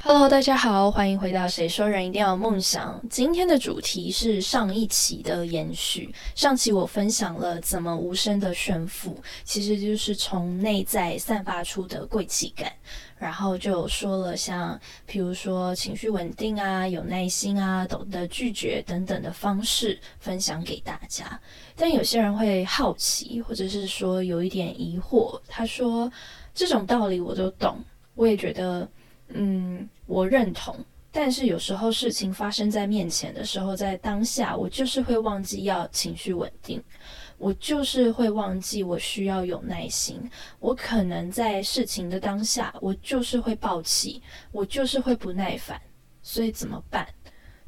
Hello，大家好，欢迎回到《谁说人一定要有梦想》。今天的主题是上一期的延续。上期我分享了怎么无声的炫富，其实就是从内在散发出的贵气感。然后就说了像，譬如说情绪稳定啊、有耐心啊、懂得拒绝等等的方式分享给大家。但有些人会好奇，或者是说有一点疑惑。他说：“这种道理我都懂，我也觉得。”嗯，我认同，但是有时候事情发生在面前的时候，在当下，我就是会忘记要情绪稳定，我就是会忘记我需要有耐心，我可能在事情的当下，我就是会暴气，我就是会不耐烦，所以怎么办？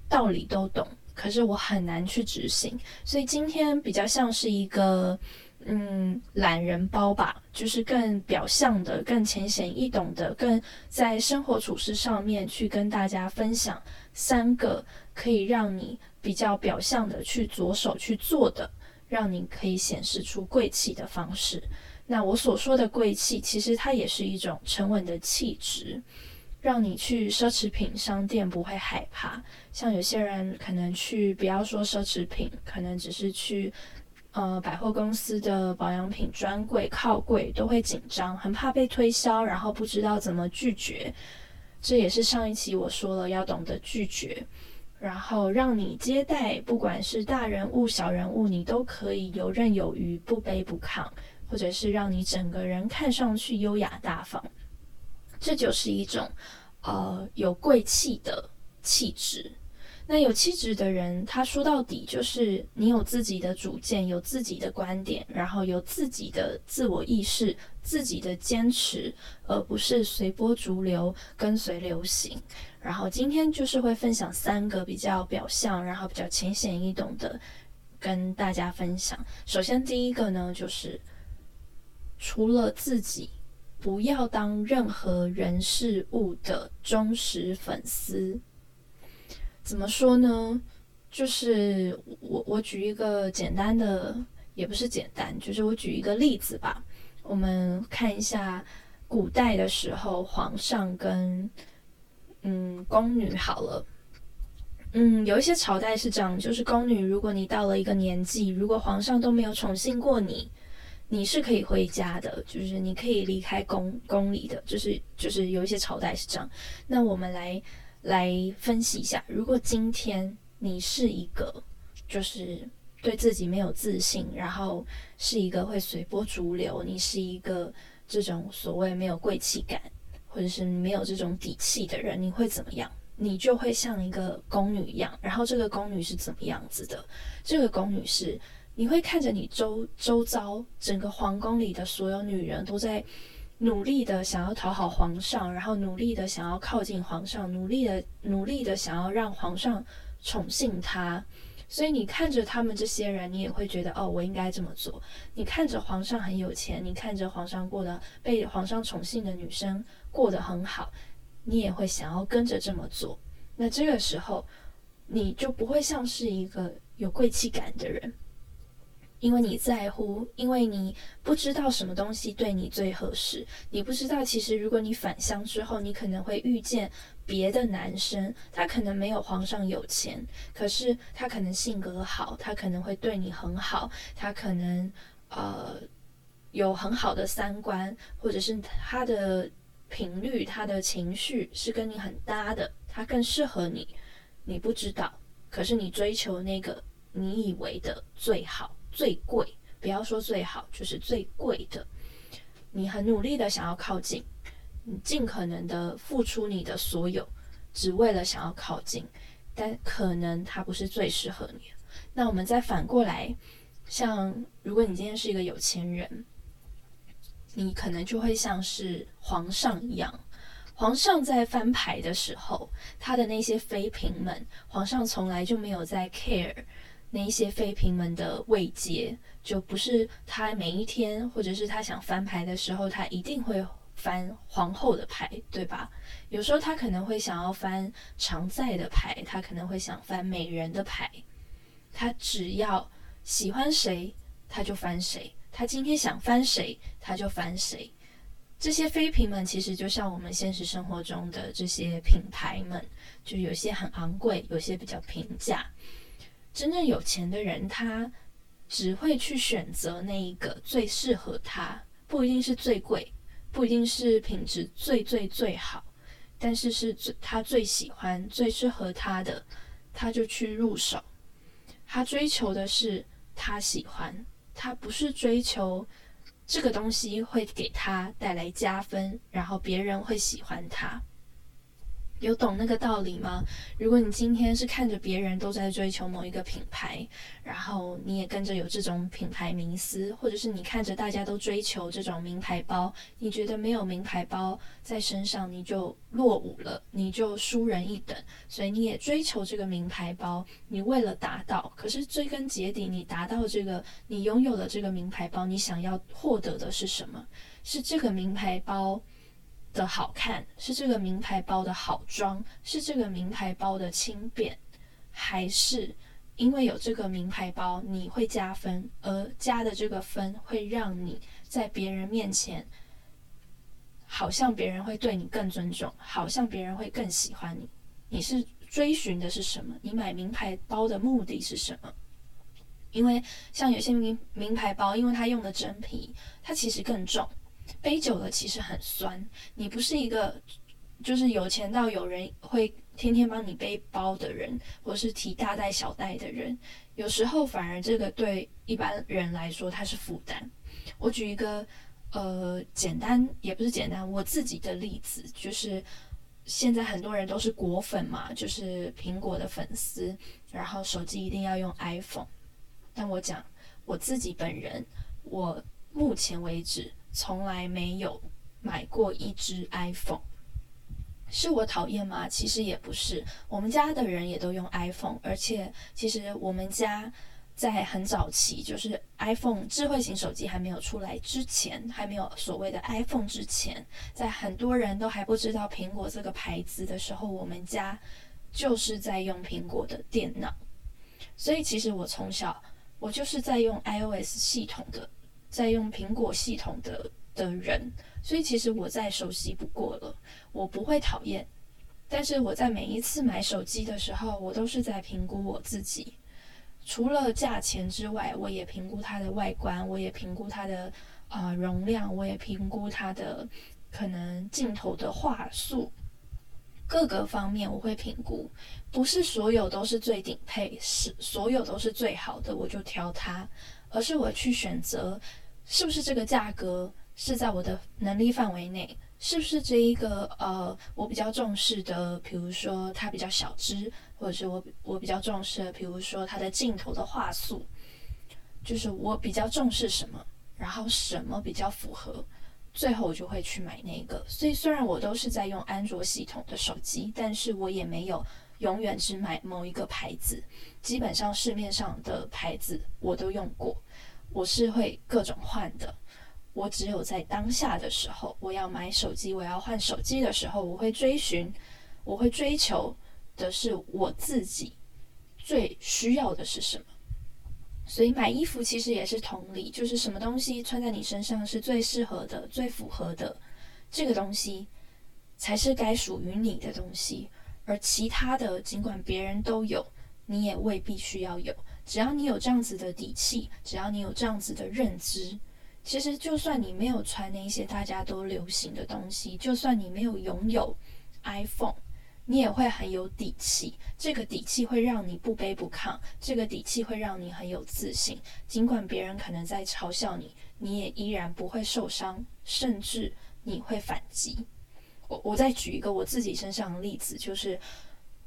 道理都懂，可是我很难去执行，所以今天比较像是一个。嗯，懒人包吧，就是更表象的、更浅显易懂的、更在生活处事上面去跟大家分享三个可以让你比较表象的去着手去做的，让你可以显示出贵气的方式。那我所说的贵气，其实它也是一种沉稳的气质，让你去奢侈品商店不会害怕。像有些人可能去，不要说奢侈品，可能只是去。呃，百货公司的保养品专柜靠柜都会紧张，很怕被推销，然后不知道怎么拒绝。这也是上一期我说了要懂得拒绝，然后让你接待，不管是大人物、小人物，你都可以游刃有余，不卑不亢，或者是让你整个人看上去优雅大方。这就是一种呃有贵气的气质。那有气质的人，他说到底就是你有自己的主见，有自己的观点，然后有自己的自我意识，自己的坚持，而不是随波逐流，跟随流行。然后今天就是会分享三个比较表象，然后比较浅显易懂的，跟大家分享。首先第一个呢，就是除了自己，不要当任何人事物的忠实粉丝。怎么说呢？就是我我举一个简单的，也不是简单，就是我举一个例子吧。我们看一下古代的时候，皇上跟嗯宫女好了。嗯，有一些朝代是这样，就是宫女，如果你到了一个年纪，如果皇上都没有宠幸过你，你是可以回家的，就是你可以离开宫宫里的，就是就是有一些朝代是这样。那我们来。来分析一下，如果今天你是一个就是对自己没有自信，然后是一个会随波逐流，你是一个这种所谓没有贵气感，或者是没有这种底气的人，你会怎么样？你就会像一个宫女一样。然后这个宫女是怎么样子的？这个宫女是你会看着你周周遭整个皇宫里的所有女人都在。努力的想要讨好皇上，然后努力的想要靠近皇上，努力的努力的想要让皇上宠幸他。所以你看着他们这些人，你也会觉得哦，我应该这么做。你看着皇上很有钱，你看着皇上过得被皇上宠幸的女生过得很好，你也会想要跟着这么做。那这个时候，你就不会像是一个有贵气感的人。因为你在乎，因为你不知道什么东西对你最合适，你不知道其实如果你返乡之后，你可能会遇见别的男生，他可能没有皇上有钱，可是他可能性格好，他可能会对你很好，他可能呃有很好的三观，或者是他的频率、他的情绪是跟你很搭的，他更适合你，你不知道，可是你追求那个你以为的最好。最贵，不要说最好，就是最贵的。你很努力的想要靠近，你尽可能的付出你的所有，只为了想要靠近，但可能他不是最适合你。那我们再反过来，像如果你今天是一个有钱人，你可能就会像是皇上一样，皇上在翻牌的时候，他的那些妃嫔们，皇上从来就没有在 care。那一些妃嫔们的慰藉，就不是他每一天，或者是他想翻牌的时候，他一定会翻皇后的牌，对吧？有时候他可能会想要翻常在的牌，他可能会想翻美人的牌。他只要喜欢谁，他就翻谁；他今天想翻谁，他就翻谁。这些妃嫔们其实就像我们现实生活中的这些品牌们，就有些很昂贵，有些比较平价。真正有钱的人，他只会去选择那一个最适合他，不一定是最贵，不一定是品质最最最好，但是是最他最喜欢、最适合他的，他就去入手。他追求的是他喜欢，他不是追求这个东西会给他带来加分，然后别人会喜欢他。有懂那个道理吗？如果你今天是看着别人都在追求某一个品牌，然后你也跟着有这种品牌迷思，或者是你看着大家都追求这种名牌包，你觉得没有名牌包在身上你就落伍了，你就输人一等，所以你也追求这个名牌包。你为了达到，可是追根结底，你达到这个，你拥有了这个名牌包，你想要获得的是什么？是这个名牌包。的好看是这个名牌包的好装，是这个名牌包的轻便，还是因为有这个名牌包你会加分，而加的这个分会让你在别人面前，好像别人会对你更尊重，好像别人会更喜欢你。你是追寻的是什么？你买名牌包的目的是什么？因为像有些名名牌包，因为它用的真皮，它其实更重。背久了其实很酸，你不是一个就是有钱到有人会天天帮你背包的人，或是提大袋小袋的人，有时候反而这个对一般人来说它是负担。我举一个呃简单也不是简单我自己的例子，就是现在很多人都是果粉嘛，就是苹果的粉丝，然后手机一定要用 iPhone。但我讲我自己本人，我目前为止。从来没有买过一只 iPhone，是我讨厌吗？其实也不是，我们家的人也都用 iPhone，而且其实我们家在很早期，就是 iPhone 智慧型手机还没有出来之前，还没有所谓的 iPhone 之前，在很多人都还不知道苹果这个牌子的时候，我们家就是在用苹果的电脑，所以其实我从小我就是在用 iOS 系统的。在用苹果系统的的人，所以其实我再熟悉不过了，我不会讨厌。但是我在每一次买手机的时候，我都是在评估我自己，除了价钱之外，我也评估它的外观，我也评估它的啊容量，我也评估它的可能镜头的画素，各个方面我会评估。不是所有都是最顶配，是所有都是最好的，我就挑它，而是我去选择。是不是这个价格是在我的能力范围内？是不是这一个呃，我比较重视的，比如说它比较小只，或者是我我比较重视的，比如说它的镜头的画素，就是我比较重视什么，然后什么比较符合，最后我就会去买那个。所以虽然我都是在用安卓系统的手机，但是我也没有永远只买某一个牌子，基本上市面上的牌子我都用过。我是会各种换的，我只有在当下的时候，我要买手机，我要换手机的时候，我会追寻，我会追求的是我自己最需要的是什么。所以买衣服其实也是同理，就是什么东西穿在你身上是最适合的、最符合的，这个东西才是该属于你的东西，而其他的尽管别人都有，你也未必需要有。只要你有这样子的底气，只要你有这样子的认知，其实就算你没有穿那些大家都流行的东西，就算你没有拥有 iPhone，你也会很有底气。这个底气会让你不卑不亢，这个底气会让你很有自信。尽管别人可能在嘲笑你，你也依然不会受伤，甚至你会反击。我我再举一个我自己身上的例子，就是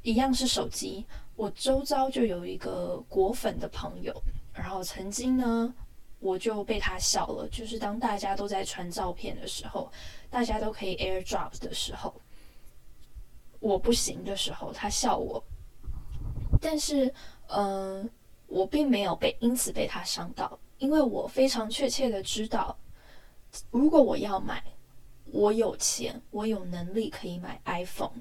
一样是手机。我周遭就有一个果粉的朋友，然后曾经呢，我就被他笑了。就是当大家都在传照片的时候，大家都可以 AirDrop 的时候，我不行的时候，他笑我。但是，嗯，我并没有被因此被他伤到，因为我非常确切的知道，如果我要买，我有钱，我有能力可以买 iPhone。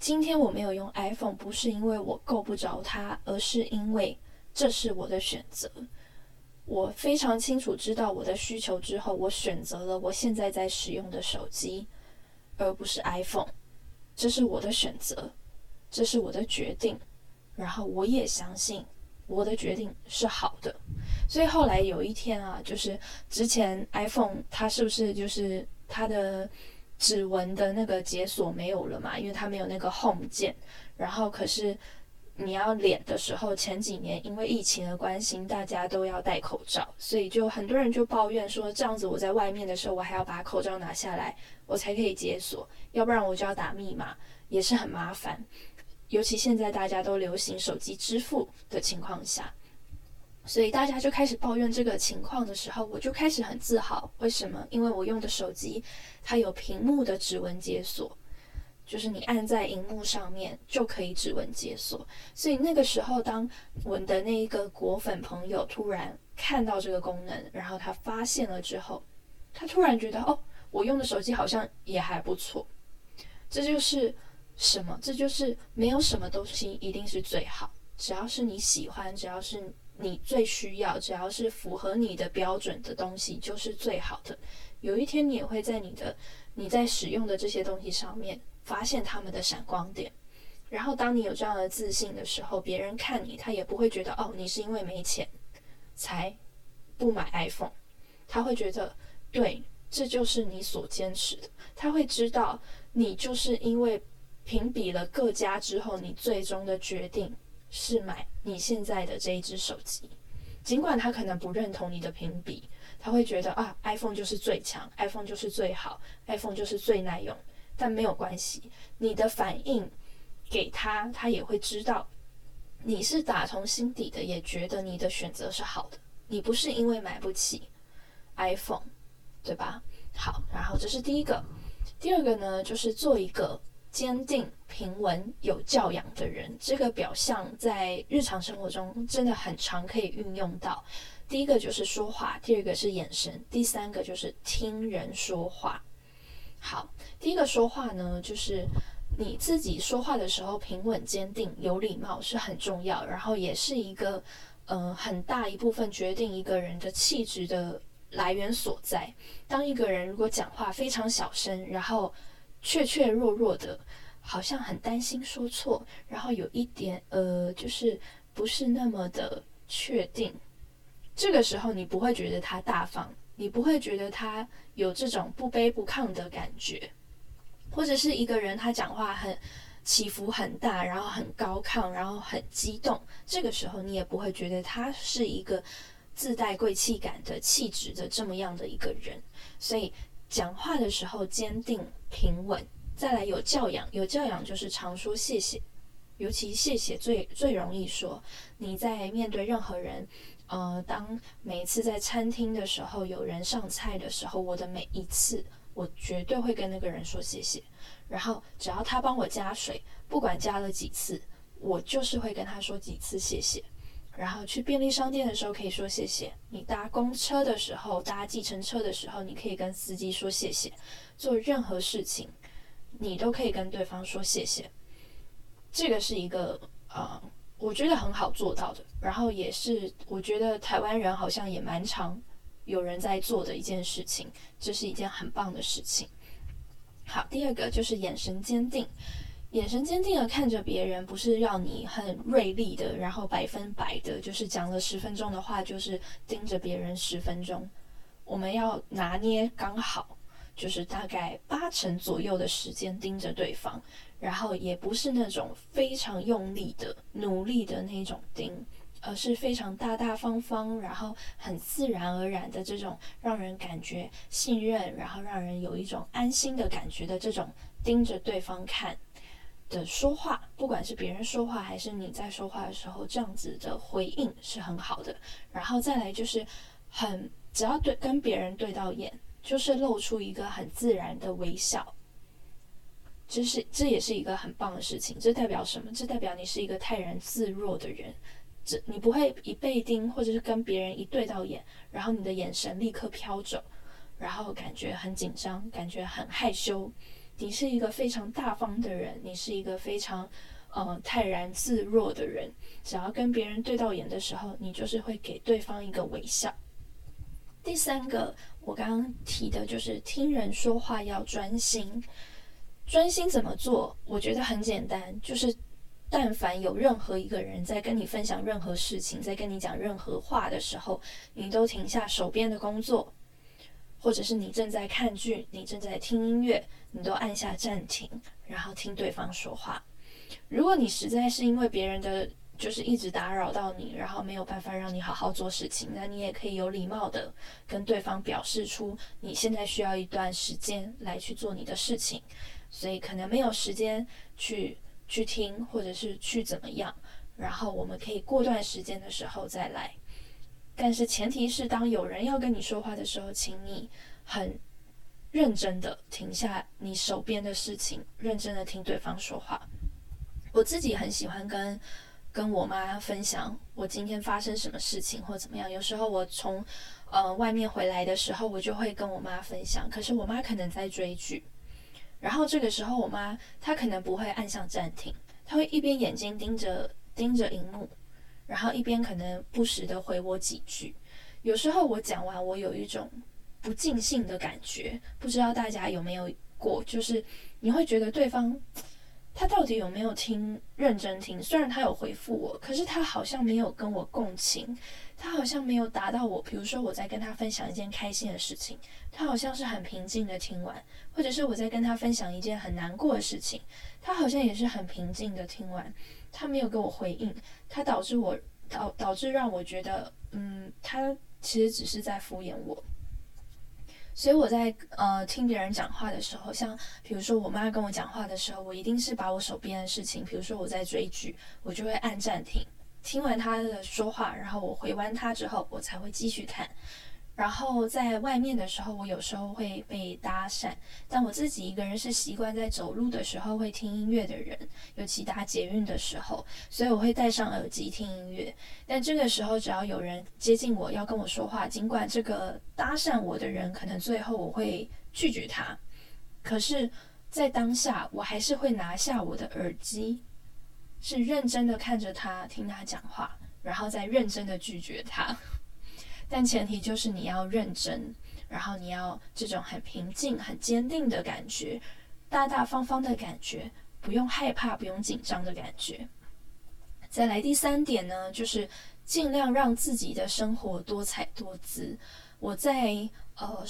今天我没有用 iPhone，不是因为我够不着它，而是因为这是我的选择。我非常清楚知道我的需求之后，我选择了我现在在使用的手机，而不是 iPhone。这是我的选择，这是我的决定。然后我也相信我的决定是好的。所以后来有一天啊，就是之前 iPhone 它是不是就是它的指纹的那个解锁没有了嘛？因为它没有那个 Home 键。然后可是。你要脸的时候，前几年因为疫情的关系，大家都要戴口罩，所以就很多人就抱怨说，这样子我在外面的时候，我还要把口罩拿下来，我才可以解锁，要不然我就要打密码，也是很麻烦。尤其现在大家都流行手机支付的情况下，所以大家就开始抱怨这个情况的时候，我就开始很自豪。为什么？因为我用的手机它有屏幕的指纹解锁。就是你按在荧幕上面就可以指纹解锁，所以那个时候，当我的那一个果粉朋友突然看到这个功能，然后他发现了之后，他突然觉得哦，我用的手机好像也还不错。这就是什么？这就是没有什么东西一定是最好，只要是你喜欢，只要是你最需要，只要是符合你的标准的东西，就是最好的。有一天你也会在你的你在使用的这些东西上面。发现他们的闪光点，然后当你有这样的自信的时候，别人看你，他也不会觉得哦，你是因为没钱才不买 iPhone，他会觉得对，这就是你所坚持的。他会知道你就是因为评比了各家之后，你最终的决定是买你现在的这一只手机，尽管他可能不认同你的评比，他会觉得啊，iPhone 就是最强，iPhone 就是最好，iPhone 就是最耐用。但没有关系，你的反应给他，他也会知道你是打从心底的，也觉得你的选择是好的。你不是因为买不起 iPhone，对吧？好，然后这是第一个。第二个呢，就是做一个坚定、平稳、有教养的人。这个表象在日常生活中真的很常可以运用到。第一个就是说话，第二个是眼神，第三个就是听人说话。好，第一个说话呢，就是你自己说话的时候平稳、坚定、有礼貌是很重要，然后也是一个呃很大一部分决定一个人的气质的来源所在。当一个人如果讲话非常小声，然后怯怯弱弱的，好像很担心说错，然后有一点呃，就是不是那么的确定，这个时候你不会觉得他大方。你不会觉得他有这种不卑不亢的感觉，或者是一个人他讲话很起伏很大，然后很高亢，然后很激动，这个时候你也不会觉得他是一个自带贵气感的气质的这么样的一个人。所以讲话的时候坚定平稳，再来有教养，有教养就是常说谢谢，尤其谢谢最最容易说。你在面对任何人。呃，当每一次在餐厅的时候，有人上菜的时候，我的每一次，我绝对会跟那个人说谢谢。然后只要他帮我加水，不管加了几次，我就是会跟他说几次谢谢。然后去便利商店的时候可以说谢谢。你搭公车的时候，搭计程车的时候，你可以跟司机说谢谢。做任何事情，你都可以跟对方说谢谢。这个是一个呃。我觉得很好做到的，然后也是我觉得台湾人好像也蛮常有人在做的一件事情，这是一件很棒的事情。好，第二个就是眼神坚定，眼神坚定的看着别人，不是要你很锐利的，然后百分百的，就是讲了十分钟的话，就是盯着别人十分钟。我们要拿捏刚好，就是大概八成左右的时间盯着对方。然后也不是那种非常用力的、努力的那种盯，而是非常大大方方，然后很自然而然的这种让人感觉信任，然后让人有一种安心的感觉的这种盯着对方看的说话，不管是别人说话还是你在说话的时候，这样子的回应是很好的。然后再来就是很只要对跟别人对到眼，就是露出一个很自然的微笑。这是这也是一个很棒的事情。这代表什么？这代表你是一个泰然自若的人。这你不会一被盯，或者是跟别人一对到眼，然后你的眼神立刻飘走，然后感觉很紧张，感觉很害羞。你是一个非常大方的人，你是一个非常呃泰然自若的人，只要跟别人对到眼的时候，你就是会给对方一个微笑。第三个，我刚刚提的就是听人说话要专心。专心怎么做？我觉得很简单，就是但凡有任何一个人在跟你分享任何事情，在跟你讲任何话的时候，你都停下手边的工作，或者是你正在看剧，你正在听音乐，你都按下暂停，然后听对方说话。如果你实在是因为别人的就是一直打扰到你，然后没有办法让你好好做事情，那你也可以有礼貌的跟对方表示出你现在需要一段时间来去做你的事情。所以可能没有时间去去听，或者是去怎么样，然后我们可以过段时间的时候再来。但是前提是，当有人要跟你说话的时候，请你很认真的停下你手边的事情，认真的听对方说话。我自己很喜欢跟跟我妈分享我今天发生什么事情或怎么样。有时候我从呃外面回来的时候，我就会跟我妈分享，可是我妈可能在追剧。然后这个时候，我妈她可能不会按下暂停，她会一边眼睛盯着盯着荧幕，然后一边可能不时的回我几句。有时候我讲完，我有一种不尽兴的感觉，不知道大家有没有过？就是你会觉得对方。他到底有没有听认真听？虽然他有回复我，可是他好像没有跟我共情，他好像没有达到我。比如说我在跟他分享一件开心的事情，他好像是很平静的听完；或者是我在跟他分享一件很难过的事情，他好像也是很平静的听完。他没有给我回应，他导致我导导致让我觉得，嗯，他其实只是在敷衍我。所以我在呃听别人讲话的时候，像比如说我妈跟我讲话的时候，我一定是把我手边的事情，比如说我在追剧，我就会按暂停，听完她的说话，然后我回完她之后，我才会继续看。然后在外面的时候，我有时候会被搭讪，但我自己一个人是习惯在走路的时候会听音乐的人，尤其搭捷运的时候，所以我会戴上耳机听音乐。但这个时候，只要有人接近我要跟我说话，尽管这个搭讪我的人可能最后我会拒绝他，可是，在当下我还是会拿下我的耳机，是认真的看着他听他讲话，然后再认真的拒绝他。但前提就是你要认真，然后你要这种很平静、很坚定的感觉，大大方方的感觉，不用害怕、不用紧张的感觉。再来第三点呢，就是尽量让自己的生活多彩多姿。我在呃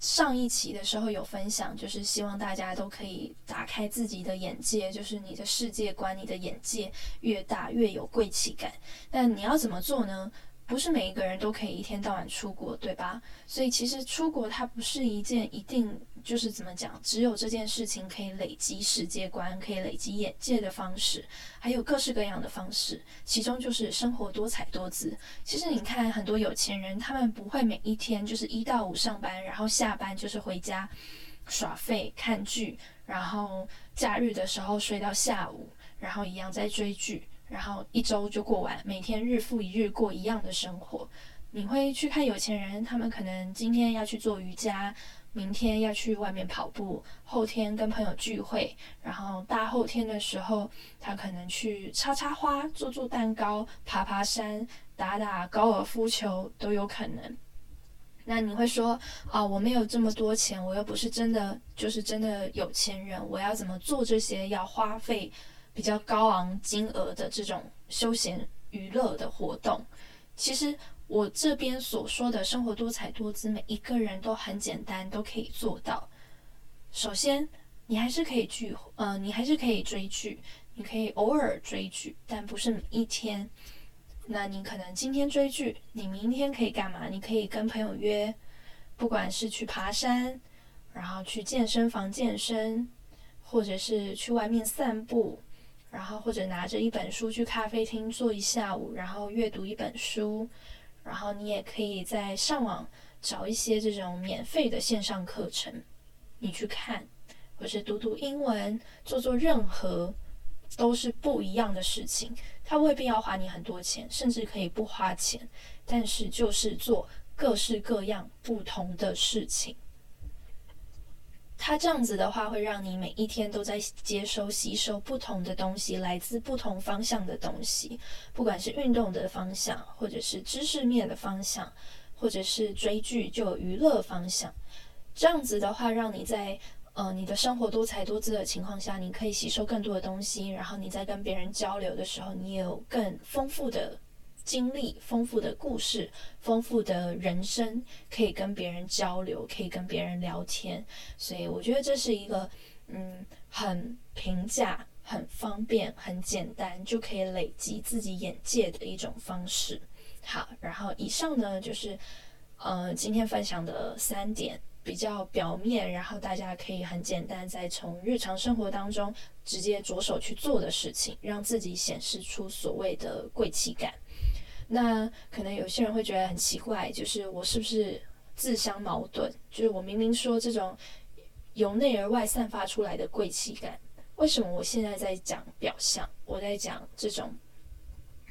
上一期的时候有分享，就是希望大家都可以打开自己的眼界，就是你的世界观、你的眼界越大越有贵气感。但你要怎么做呢？不是每一个人都可以一天到晚出国，对吧？所以其实出国它不是一件一定就是怎么讲，只有这件事情可以累积世界观、可以累积眼界的方式，还有各式各样的方式。其中就是生活多彩多姿。其实你看很多有钱人，他们不会每一天就是一到五上班，然后下班就是回家耍废看剧，然后假日的时候睡到下午，然后一样在追剧。然后一周就过完，每天日复一日过一样的生活。你会去看有钱人，他们可能今天要去做瑜伽，明天要去外面跑步，后天跟朋友聚会，然后大后天的时候，他可能去插插花、做做蛋糕、爬爬山、打打高尔夫球都有可能。那你会说啊，我没有这么多钱，我又不是真的就是真的有钱人，我要怎么做这些要花费？比较高昂金额的这种休闲娱乐的活动，其实我这边所说的生活多彩多姿，每一个人都很简单，都可以做到。首先，你还是可以聚，呃，你还是可以追剧，你可以偶尔追剧，但不是每一天。那你可能今天追剧，你明天可以干嘛？你可以跟朋友约，不管是去爬山，然后去健身房健身，或者是去外面散步。然后或者拿着一本书去咖啡厅坐一下午，然后阅读一本书，然后你也可以在上网找一些这种免费的线上课程，你去看，或是读读英文，做做任何都是不一样的事情。它未必要花你很多钱，甚至可以不花钱，但是就是做各式各样不同的事情。它这样子的话，会让你每一天都在接收、吸收不同的东西，来自不同方向的东西，不管是运动的方向，或者是知识面的方向，或者是追剧就娱乐方向。这样子的话，让你在呃你的生活多才多姿的情况下，你可以吸收更多的东西，然后你在跟别人交流的时候，你也有更丰富的。经历丰富的故事，丰富的人生，可以跟别人交流，可以跟别人聊天，所以我觉得这是一个嗯很平价、很方便、很简单就可以累积自己眼界的一种方式。好，然后以上呢就是呃今天分享的三点比较表面，然后大家可以很简单再从日常生活当中直接着手去做的事情，让自己显示出所谓的贵气感。那可能有些人会觉得很奇怪，就是我是不是自相矛盾？就是我明明说这种由内而外散发出来的贵气感，为什么我现在在讲表象？我在讲这种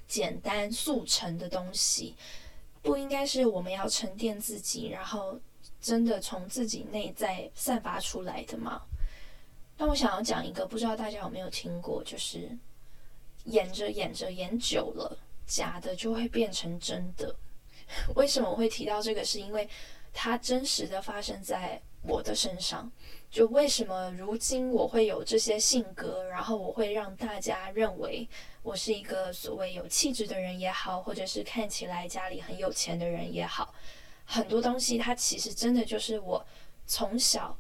简单速成的东西，不应该是我们要沉淀自己，然后真的从自己内在散发出来的吗？那我想要讲一个，不知道大家有没有听过，就是演着演着演久了。假的就会变成真的。为什么我会提到这个？是因为它真实的发生在我的身上。就为什么如今我会有这些性格，然后我会让大家认为我是一个所谓有气质的人也好，或者是看起来家里很有钱的人也好，很多东西它其实真的就是我从小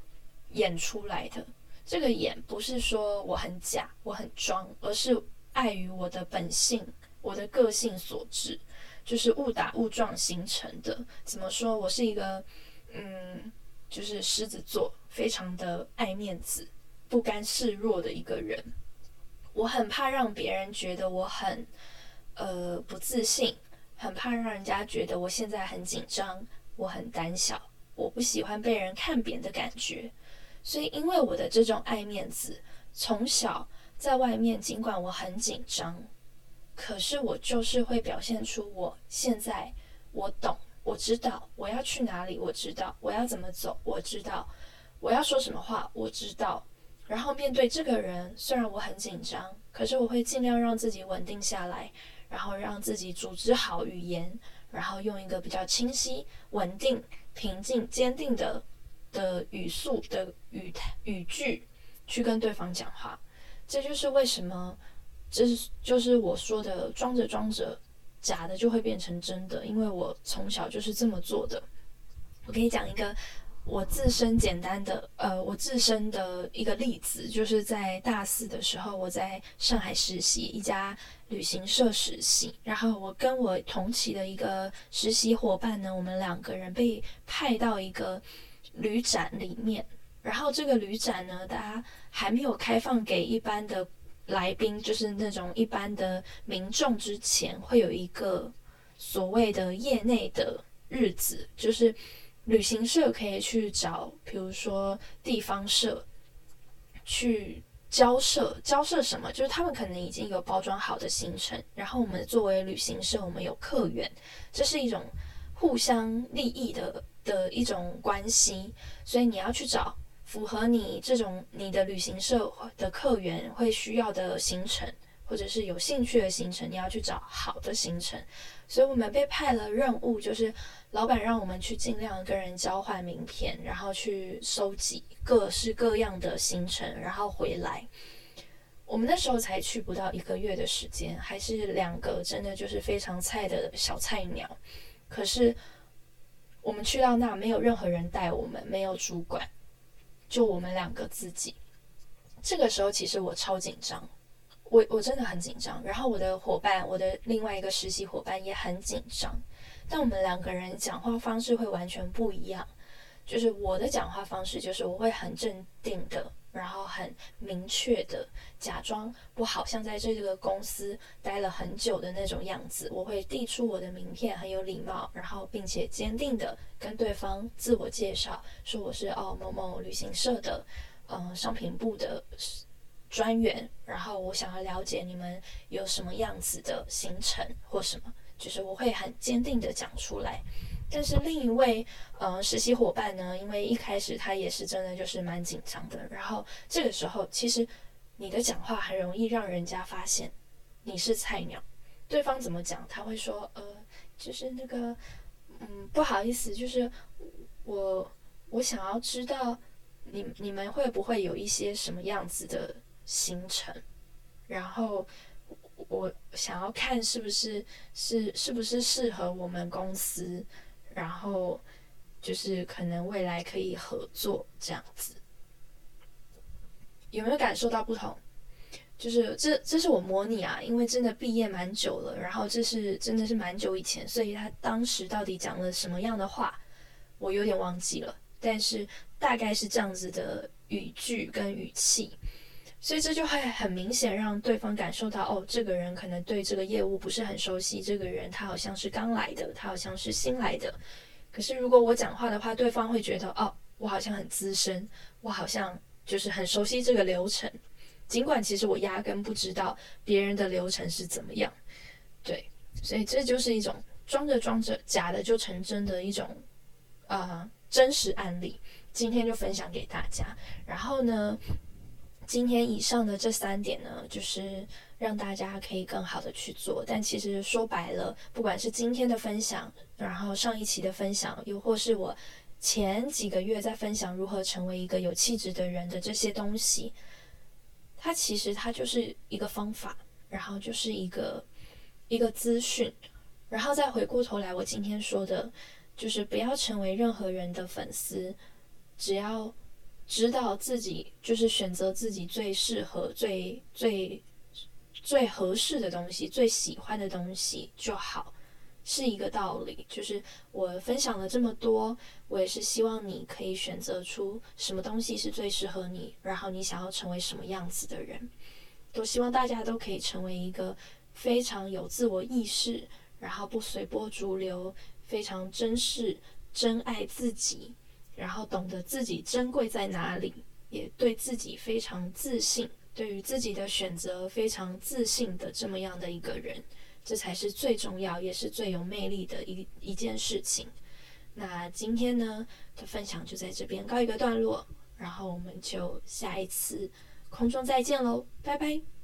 演出来的。这个演不是说我很假，我很装，而是碍于我的本性。我的个性所致，就是误打误撞形成的。怎么说？我是一个，嗯，就是狮子座，非常的爱面子、不甘示弱的一个人。我很怕让别人觉得我很，呃，不自信，很怕让人家觉得我现在很紧张，我很胆小，我不喜欢被人看扁的感觉。所以，因为我的这种爱面子，从小在外面，尽管我很紧张。可是我就是会表现出我现在我懂，我知道我要去哪里，我知道我要怎么走，我知道我要说什么话，我知道。然后面对这个人，虽然我很紧张，可是我会尽量让自己稳定下来，然后让自己组织好语言，然后用一个比较清晰、稳定、平静、坚定的的语速的语语句去跟对方讲话。这就是为什么。这是就是我说的，装着装着，假的就会变成真的。因为我从小就是这么做的。我给你讲一个我自身简单的，呃，我自身的一个例子，就是在大四的时候，我在上海实习一家旅行社实习，然后我跟我同期的一个实习伙伴呢，我们两个人被派到一个旅展里面，然后这个旅展呢，大家还没有开放给一般的。来宾就是那种一般的民众，之前会有一个所谓的业内的日子，就是旅行社可以去找，比如说地方社去交涉，交涉什么？就是他们可能已经有包装好的行程，然后我们作为旅行社，我们有客源，这是一种互相利益的的一种关系，所以你要去找。符合你这种你的旅行社的客源会需要的行程，或者是有兴趣的行程，你要去找好的行程。所以我们被派了任务，就是老板让我们去尽量跟人交换名片，然后去收集各式各样的行程，然后回来。我们那时候才去不到一个月的时间，还是两个真的就是非常菜的小菜鸟。可是我们去到那，没有任何人带我们，没有主管。就我们两个自己，这个时候其实我超紧张，我我真的很紧张。然后我的伙伴，我的另外一个实习伙伴也很紧张。但我们两个人讲话方式会完全不一样。就是我的讲话方式，就是我会很镇定的，然后很明确的假装不好像在这个公司待了很久的那种样子。我会递出我的名片，很有礼貌，然后并且坚定的跟对方自我介绍，说我是哦某某旅行社的，嗯商品部的专员，然后我想要了解你们有什么样子的行程或什么，就是我会很坚定的讲出来。但是另一位呃实习伙伴呢，因为一开始他也是真的就是蛮紧张的，然后这个时候其实你的讲话很容易让人家发现你是菜鸟，对方怎么讲他会说呃就是那个嗯不好意思，就是我我想要知道你你们会不会有一些什么样子的行程，然后。我想要看是不是是是不是适合我们公司，然后就是可能未来可以合作这样子，有没有感受到不同？就是这这是我模拟啊，因为真的毕业蛮久了，然后这是真的是蛮久以前，所以他当时到底讲了什么样的话，我有点忘记了，但是大概是这样子的语句跟语气。所以这就会很明显让对方感受到，哦，这个人可能对这个业务不是很熟悉，这个人他好像是刚来的，他好像是新来的。可是如果我讲话的话，对方会觉得，哦，我好像很资深，我好像就是很熟悉这个流程，尽管其实我压根不知道别人的流程是怎么样。对，所以这就是一种装着装着假的就成真的一种啊真实案例，今天就分享给大家。然后呢？今天以上的这三点呢，就是让大家可以更好的去做。但其实说白了，不管是今天的分享，然后上一期的分享，又或是我前几个月在分享如何成为一个有气质的人的这些东西，它其实它就是一个方法，然后就是一个一个资讯，然后再回过头来，我今天说的，就是不要成为任何人的粉丝，只要。知道自己就是选择自己最适合、最最最合适的东西、最喜欢的东西就好，是一个道理。就是我分享了这么多，我也是希望你可以选择出什么东西是最适合你，然后你想要成为什么样子的人，都希望大家都可以成为一个非常有自我意识，然后不随波逐流，非常珍视、珍爱自己。然后懂得自己珍贵在哪里，也对自己非常自信，对于自己的选择非常自信的这么样的一个人，这才是最重要也是最有魅力的一一件事情。那今天呢的分享就在这边告一个段落，然后我们就下一次空中再见喽，拜拜。